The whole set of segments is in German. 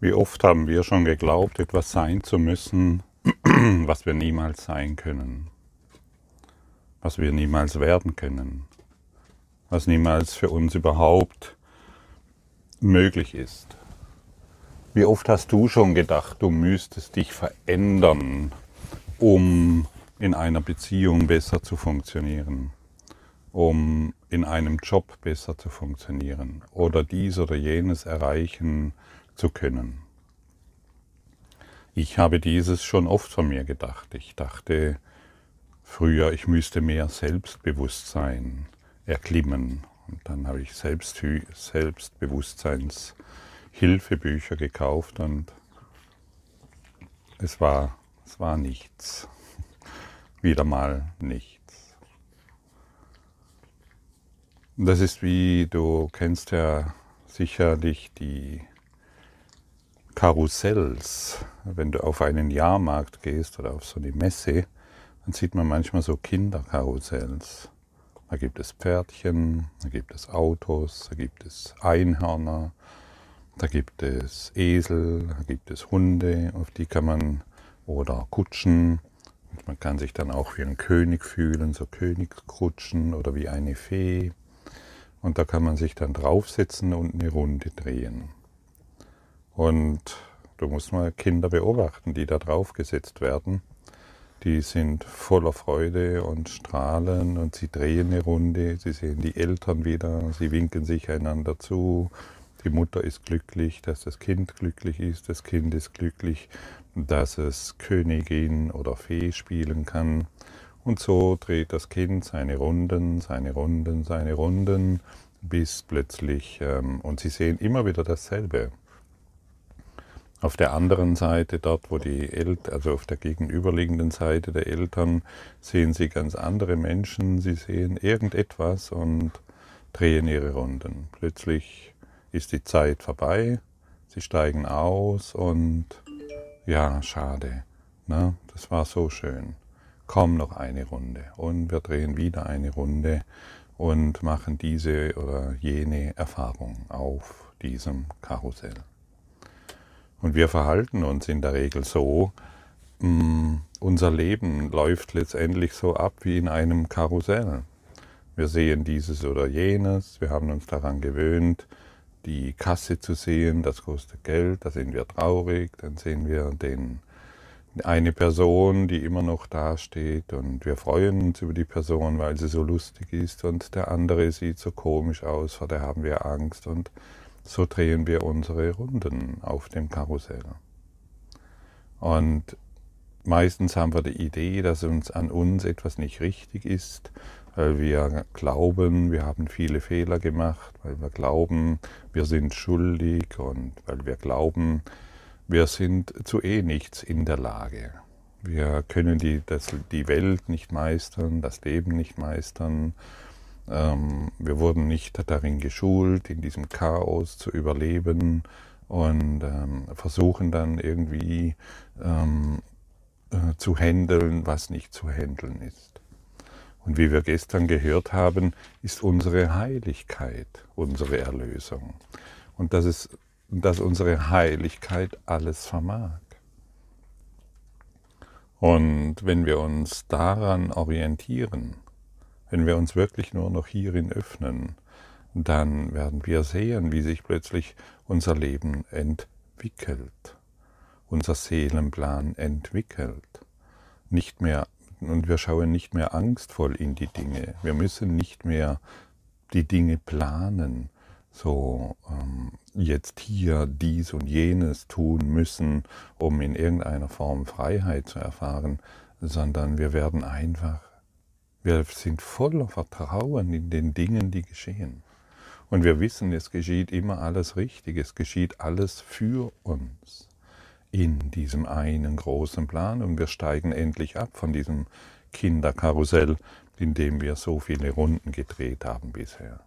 Wie oft haben wir schon geglaubt, etwas sein zu müssen, was wir niemals sein können, was wir niemals werden können, was niemals für uns überhaupt möglich ist. Wie oft hast du schon gedacht, du müsstest dich verändern, um in einer Beziehung besser zu funktionieren, um in einem Job besser zu funktionieren? Oder dies oder jenes erreichen, zu können. Ich habe dieses schon oft von mir gedacht. Ich dachte früher, ich müsste mehr Selbstbewusstsein erklimmen. Und dann habe ich Selbst Selbstbewusstseinshilfebücher gekauft und es war, es war nichts. Wieder mal nichts. Das ist wie, du kennst ja sicherlich die Karussells. Wenn du auf einen Jahrmarkt gehst oder auf so eine Messe, dann sieht man manchmal so Kinderkarussells. Da gibt es Pferdchen, da gibt es Autos, da gibt es Einhörner, da gibt es Esel, da gibt es Hunde, auf die kann man, oder Kutschen. Und man kann sich dann auch wie ein König fühlen, so Königskutschen oder wie eine Fee. Und da kann man sich dann draufsetzen und eine Runde drehen. Und du musst mal Kinder beobachten, die da draufgesetzt werden. Die sind voller Freude und strahlen und sie drehen eine Runde, sie sehen die Eltern wieder, sie winken sich einander zu. Die Mutter ist glücklich, dass das Kind glücklich ist, das Kind ist glücklich, dass es Königin oder Fee spielen kann. Und so dreht das Kind seine Runden, seine Runden, seine Runden, bis plötzlich, ähm, und sie sehen immer wieder dasselbe. Auf der anderen Seite, dort wo die Eltern, also auf der gegenüberliegenden Seite der Eltern, sehen sie ganz andere Menschen, sie sehen irgendetwas und drehen ihre Runden. Plötzlich ist die Zeit vorbei, sie steigen aus und ja, schade, ne? das war so schön. Komm noch eine Runde und wir drehen wieder eine Runde und machen diese oder jene Erfahrung auf diesem Karussell. Und wir verhalten uns in der Regel so, mm, unser Leben läuft letztendlich so ab wie in einem Karussell. Wir sehen dieses oder jenes, wir haben uns daran gewöhnt, die Kasse zu sehen, das kostet Geld, da sind wir traurig, dann sehen wir den, eine Person, die immer noch dasteht und wir freuen uns über die Person, weil sie so lustig ist und der andere sieht so komisch aus, vor der haben wir Angst und so drehen wir unsere Runden auf dem Karussell. Und meistens haben wir die Idee, dass uns an uns etwas nicht richtig ist, weil wir glauben, wir haben viele Fehler gemacht, weil wir glauben, wir sind schuldig und weil wir glauben, wir sind zu eh nichts in der Lage. Wir können die, das, die Welt nicht meistern, das Leben nicht meistern wir wurden nicht darin geschult, in diesem Chaos zu überleben und ähm, versuchen dann irgendwie ähm, äh, zu handeln, was nicht zu handeln ist. Und wie wir gestern gehört haben, ist unsere Heiligkeit unsere Erlösung. Und dass, es, dass unsere Heiligkeit alles vermag. Und wenn wir uns daran orientieren, wenn wir uns wirklich nur noch hierin öffnen, dann werden wir sehen, wie sich plötzlich unser Leben entwickelt, unser Seelenplan entwickelt. Nicht mehr, und wir schauen nicht mehr angstvoll in die Dinge. Wir müssen nicht mehr die Dinge planen, so ähm, jetzt hier dies und jenes tun müssen, um in irgendeiner Form Freiheit zu erfahren, sondern wir werden einfach wir sind voller Vertrauen in den Dingen, die geschehen. Und wir wissen, es geschieht immer alles richtig, es geschieht alles für uns in diesem einen großen Plan und wir steigen endlich ab von diesem Kinderkarussell, in dem wir so viele Runden gedreht haben bisher.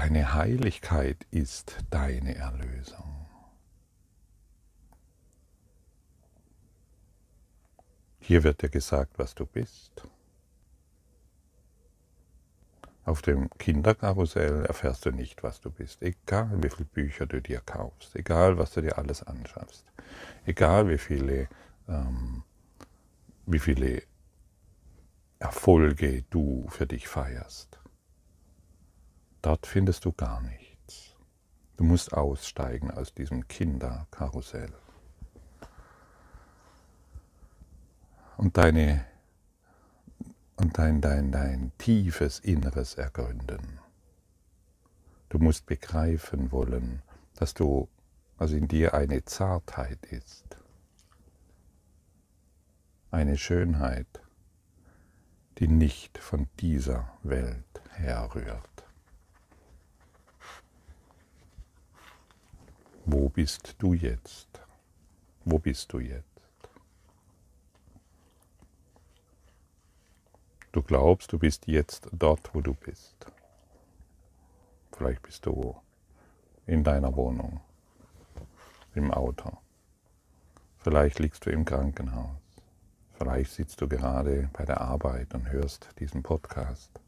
Deine Heiligkeit ist deine Erlösung. Hier wird dir gesagt, was du bist. Auf dem Kinderkarussell erfährst du nicht, was du bist, egal wie viele Bücher du dir kaufst, egal was du dir alles anschaffst, egal wie viele, ähm, wie viele Erfolge du für dich feierst. Dort findest du gar nichts. Du musst aussteigen aus diesem Kinderkarussell. Und deine und dein, dein, dein tiefes Inneres ergründen. Du musst begreifen wollen, dass du, also in dir eine Zartheit ist, eine Schönheit, die nicht von dieser Welt herrührt. Wo bist du jetzt? Wo bist du jetzt? Du glaubst, du bist jetzt dort, wo du bist. Vielleicht bist du in deiner Wohnung, im Auto. Vielleicht liegst du im Krankenhaus. Vielleicht sitzt du gerade bei der Arbeit und hörst diesen Podcast.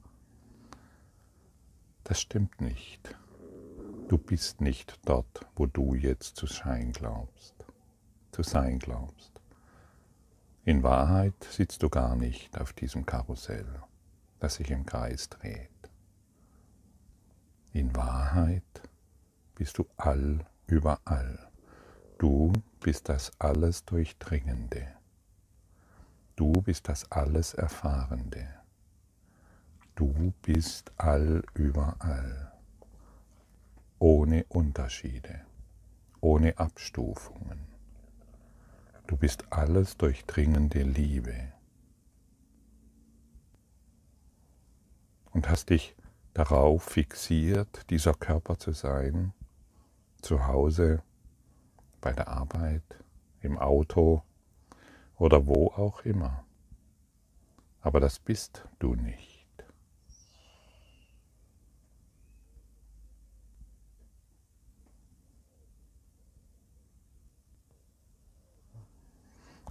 Das stimmt nicht. Du bist nicht dort, wo du jetzt zu sein glaubst, zu sein glaubst. In Wahrheit sitzt du gar nicht auf diesem Karussell, das sich im Kreis dreht. In Wahrheit bist du all überall. Du bist das alles Durchdringende. Du bist das alles Erfahrende. Du bist all überall, ohne Unterschiede, ohne Abstufungen Du bist alles durchdringende Liebe. Und hast dich darauf fixiert, dieser Körper zu sein, zu Hause, bei der Arbeit, im Auto oder wo auch immer. Aber das bist du nicht.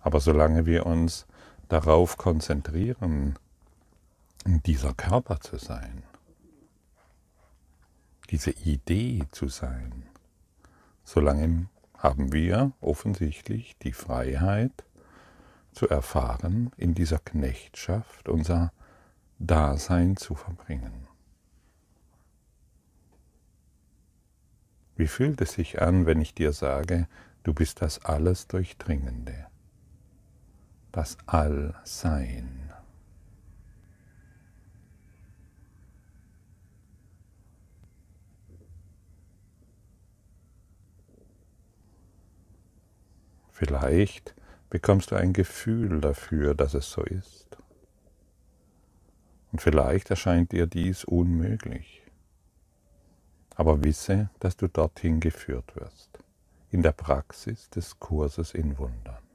Aber solange wir uns darauf konzentrieren, dieser Körper zu sein, diese Idee zu sein, solange haben wir offensichtlich die Freiheit zu erfahren, in dieser Knechtschaft unser Dasein zu verbringen. Wie fühlt es sich an, wenn ich dir sage, du bist das alles Durchdringende? Das Allsein. Vielleicht bekommst du ein Gefühl dafür, dass es so ist. Und vielleicht erscheint dir dies unmöglich. Aber wisse, dass du dorthin geführt wirst, in der Praxis des Kurses in Wundern.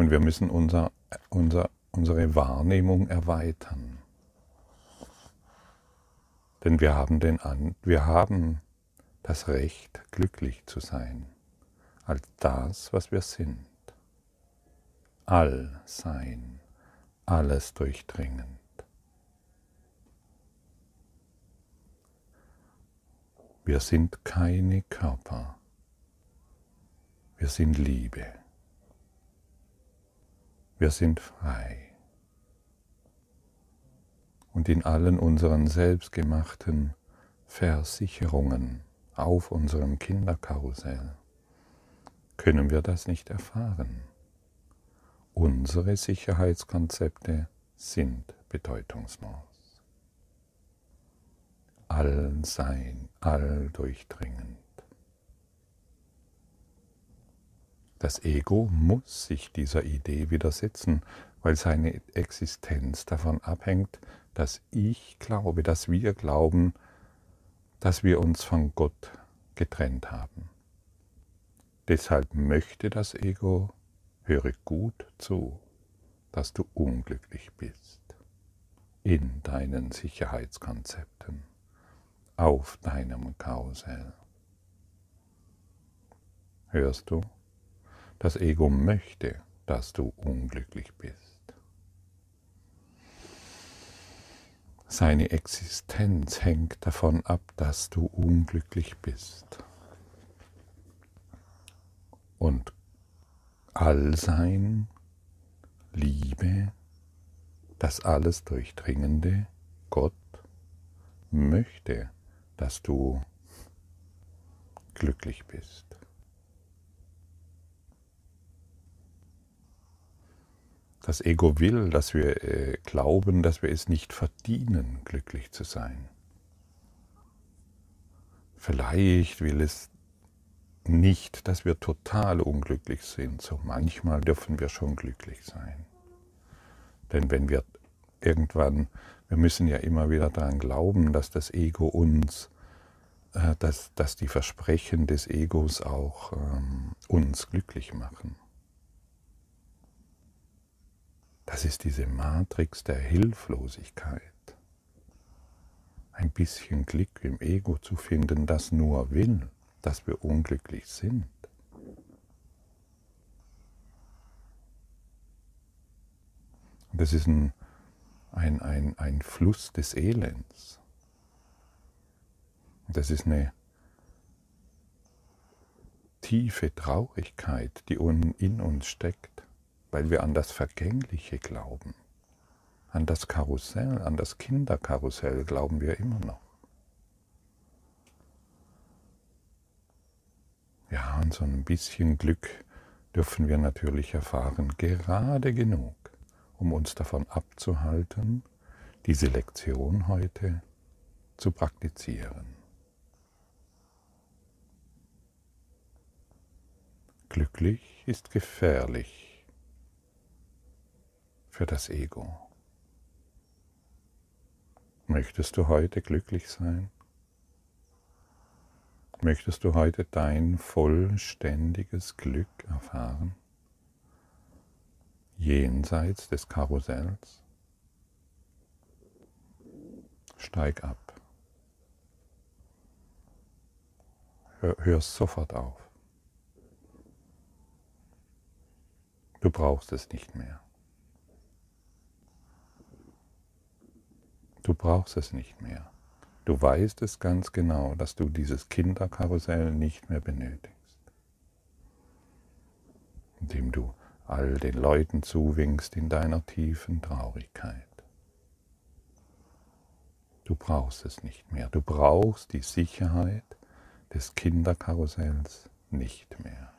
Und wir müssen unser, unser, unsere Wahrnehmung erweitern. Denn wir haben, den An wir haben das Recht, glücklich zu sein, als das, was wir sind. All sein, alles durchdringend. Wir sind keine Körper, wir sind Liebe. Wir sind frei. Und in allen unseren selbstgemachten Versicherungen auf unserem Kinderkarussell können wir das nicht erfahren. Unsere Sicherheitskonzepte sind bedeutungslos. All sein, all durchdringend. Das Ego muss sich dieser Idee widersetzen, weil seine Existenz davon abhängt, dass ich glaube, dass wir glauben, dass wir uns von Gott getrennt haben. Deshalb möchte das Ego, höre gut zu, dass du unglücklich bist in deinen Sicherheitskonzepten, auf deinem Karussell. Hörst du? Das Ego möchte, dass du unglücklich bist. seine Existenz hängt davon ab, dass du unglücklich bist. Und Allsein, Liebe, das alles durchdringende Gott möchte, dass du glücklich bist. Das Ego will, dass wir äh, glauben, dass wir es nicht verdienen, glücklich zu sein. Vielleicht will es nicht, dass wir total unglücklich sind. So manchmal dürfen wir schon glücklich sein. Denn wenn wir irgendwann, wir müssen ja immer wieder daran glauben, dass das Ego uns, äh, dass, dass die Versprechen des Egos auch ähm, uns glücklich machen. Das ist diese Matrix der Hilflosigkeit. Ein bisschen Glück im Ego zu finden, das nur will, dass wir unglücklich sind. das ist ein, ein, ein, ein Fluss des Elends. das ist eine tiefe Traurigkeit, die in uns steckt weil wir an das Vergängliche glauben. An das Karussell, an das Kinderkarussell glauben wir immer noch. Ja, und so ein bisschen Glück dürfen wir natürlich erfahren, gerade genug, um uns davon abzuhalten, diese Lektion heute zu praktizieren. Glücklich ist gefährlich für das Ego. Möchtest du heute glücklich sein? Möchtest du heute dein vollständiges Glück erfahren? Jenseits des Karussells? Steig ab. Hör, hör sofort auf. Du brauchst es nicht mehr. Du brauchst es nicht mehr. Du weißt es ganz genau, dass du dieses Kinderkarussell nicht mehr benötigst. Indem du all den Leuten zuwinkst in deiner tiefen Traurigkeit. Du brauchst es nicht mehr. Du brauchst die Sicherheit des Kinderkarussells nicht mehr.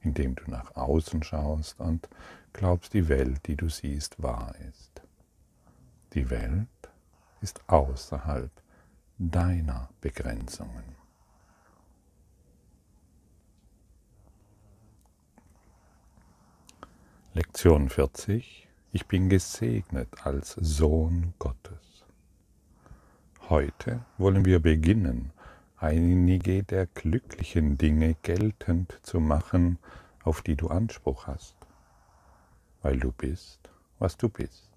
Indem du nach außen schaust und glaubst, die Welt, die du siehst, wahr ist. Die Welt ist außerhalb deiner Begrenzungen. Lektion 40. Ich bin gesegnet als Sohn Gottes. Heute wollen wir beginnen, einige der glücklichen Dinge geltend zu machen, auf die du Anspruch hast, weil du bist, was du bist.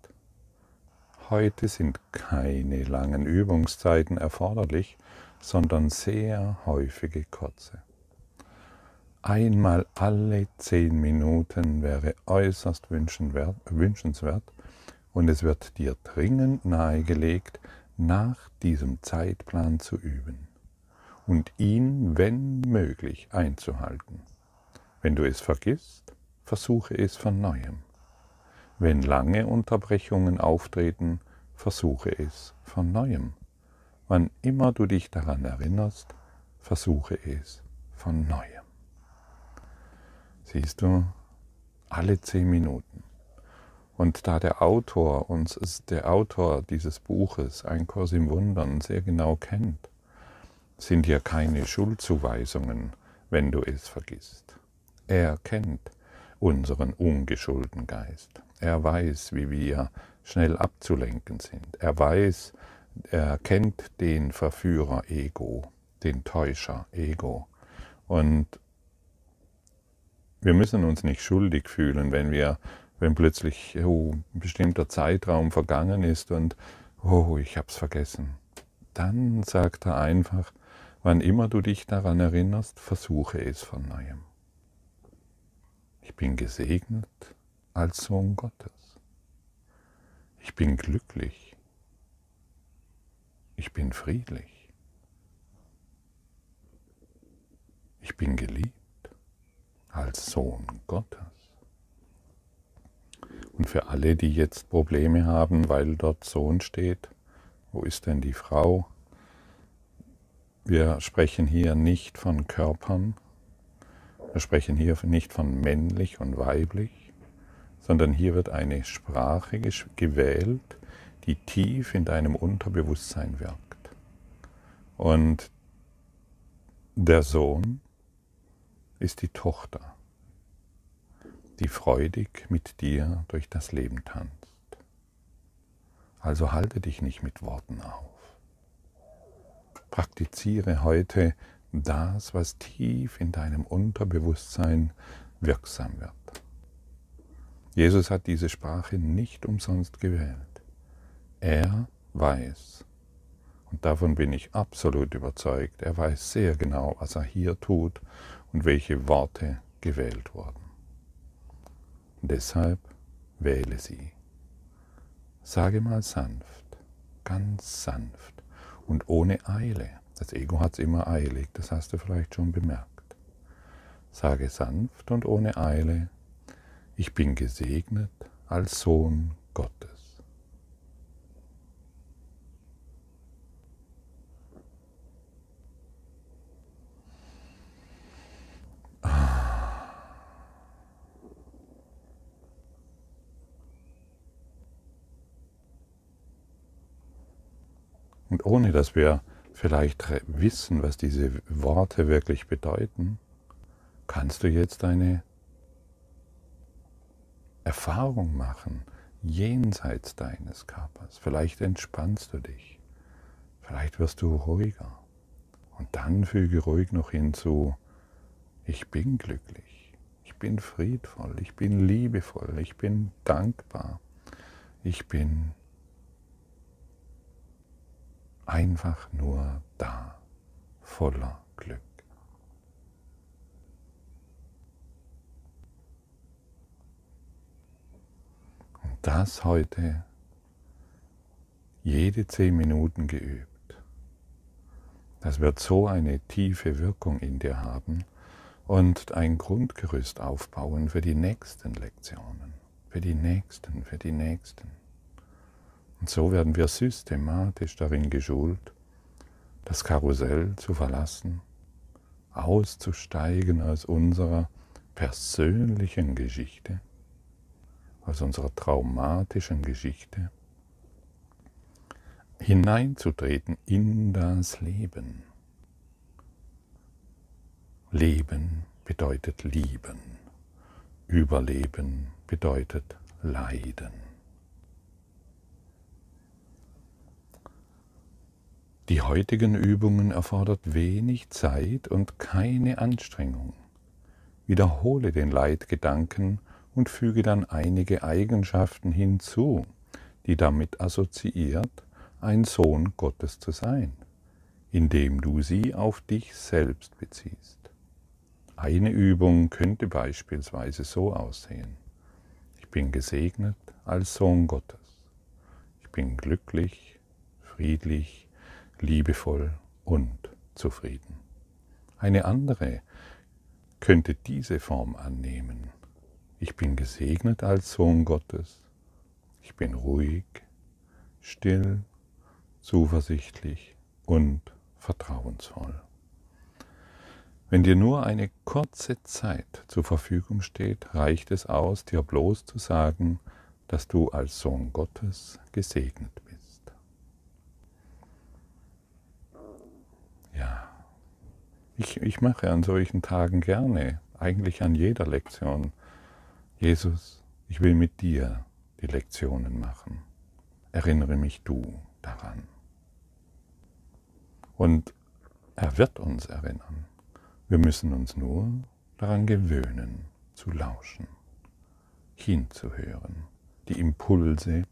Heute sind keine langen Übungszeiten erforderlich, sondern sehr häufige kurze. Einmal alle zehn Minuten wäre äußerst wünschenswert und es wird dir dringend nahegelegt, nach diesem Zeitplan zu üben und ihn, wenn möglich, einzuhalten. Wenn du es vergisst, versuche es von neuem. Wenn lange Unterbrechungen auftreten, versuche es von neuem. Wann immer du dich daran erinnerst, versuche es von neuem. Siehst du, alle zehn Minuten. Und da der Autor uns, der Autor dieses Buches, Ein Kurs im Wundern, sehr genau kennt, sind hier keine Schuldzuweisungen, wenn du es vergisst. Er kennt unseren ungeschulden Geist. Er weiß, wie wir schnell abzulenken sind. Er weiß, er kennt den Verführer Ego, den Täuscher Ego. Und wir müssen uns nicht schuldig fühlen, wenn wir, wenn plötzlich oh, ein bestimmter Zeitraum vergangen ist und oh, ich hab's vergessen. Dann sagt er einfach, wann immer du dich daran erinnerst, versuche es von neuem. Ich bin gesegnet als Sohn Gottes. Ich bin glücklich Ich bin friedlich. Ich bin geliebt als Sohn Gottes. Und für alle, die jetzt Probleme haben, weil dort Sohn steht, wo ist denn die Frau? Wir sprechen hier nicht von Körpern, wir sprechen hier nicht von männlich und weiblich, sondern hier wird eine Sprache gewählt, die tief in deinem Unterbewusstsein wirkt. Und der Sohn ist die Tochter, die freudig mit dir durch das Leben tanzt. Also halte dich nicht mit Worten auf. Praktiziere heute das, was tief in deinem Unterbewusstsein wirksam wird. Jesus hat diese Sprache nicht umsonst gewählt. Er weiß, und davon bin ich absolut überzeugt, er weiß sehr genau, was er hier tut und welche Worte gewählt wurden. Deshalb wähle sie. Sage mal sanft, ganz sanft und ohne Eile. Das Ego hat es immer eilig, das hast du vielleicht schon bemerkt. Sage sanft und ohne Eile, ich bin gesegnet als Sohn Gottes. Und ohne dass wir vielleicht wissen, was diese Worte wirklich bedeuten, kannst du jetzt eine Erfahrung machen jenseits deines Körpers. Vielleicht entspannst du dich, vielleicht wirst du ruhiger. Und dann füge ruhig noch hinzu, ich bin glücklich, ich bin friedvoll, ich bin liebevoll, ich bin dankbar, ich bin einfach nur da, voller Glück. Das heute jede zehn Minuten geübt. Das wird so eine tiefe Wirkung in dir haben und ein Grundgerüst aufbauen für die nächsten Lektionen, für die nächsten, für die nächsten. Und so werden wir systematisch darin geschult, das Karussell zu verlassen, auszusteigen aus unserer persönlichen Geschichte, aus unserer traumatischen Geschichte, hineinzutreten in das Leben. Leben bedeutet lieben, Überleben bedeutet leiden. Die heutigen Übungen erfordert wenig Zeit und keine Anstrengung. Wiederhole den Leitgedanken und füge dann einige Eigenschaften hinzu, die damit assoziiert, ein Sohn Gottes zu sein, indem du sie auf dich selbst beziehst. Eine Übung könnte beispielsweise so aussehen. Ich bin gesegnet als Sohn Gottes. Ich bin glücklich, friedlich, liebevoll und zufrieden. Eine andere könnte diese Form annehmen. Ich bin gesegnet als Sohn Gottes. Ich bin ruhig, still, zuversichtlich und vertrauensvoll. Wenn dir nur eine kurze Zeit zur Verfügung steht, reicht es aus, dir bloß zu sagen, dass du als Sohn Gottes gesegnet bist. Ja, ich, ich mache an solchen Tagen gerne, eigentlich an jeder Lektion. Jesus, ich will mit dir die Lektionen machen. Erinnere mich du daran. Und er wird uns erinnern. Wir müssen uns nur daran gewöhnen, zu lauschen, hinzuhören, die Impulse,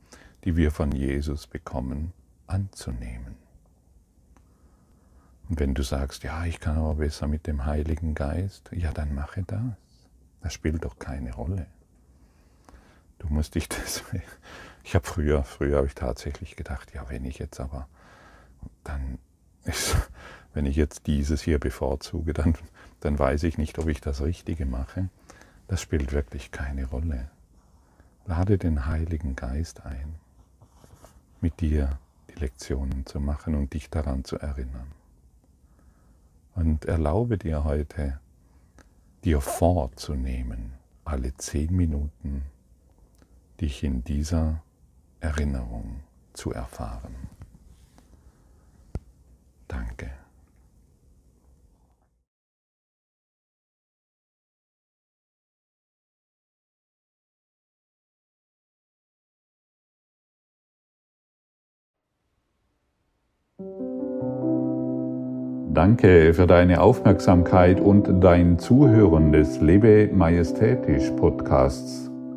die wir von Jesus bekommen, anzunehmen. Und wenn du sagst, ja, ich kann aber besser mit dem Heiligen Geist, ja, dann mache das. Das spielt doch keine Rolle. Du musst dich das. Ich habe früher, früher habe ich tatsächlich gedacht, ja, wenn ich jetzt aber dann ist, wenn ich jetzt dieses hier bevorzuge, dann, dann weiß ich nicht, ob ich das Richtige mache. Das spielt wirklich keine Rolle. Lade den Heiligen Geist ein, mit dir die Lektionen zu machen und dich daran zu erinnern. Und erlaube dir heute, dir vorzunehmen, alle zehn Minuten dich in dieser Erinnerung zu erfahren. Danke. Danke für deine Aufmerksamkeit und dein Zuhören des Lebe Majestätisch Podcasts.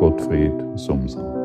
Gottfried Sumser.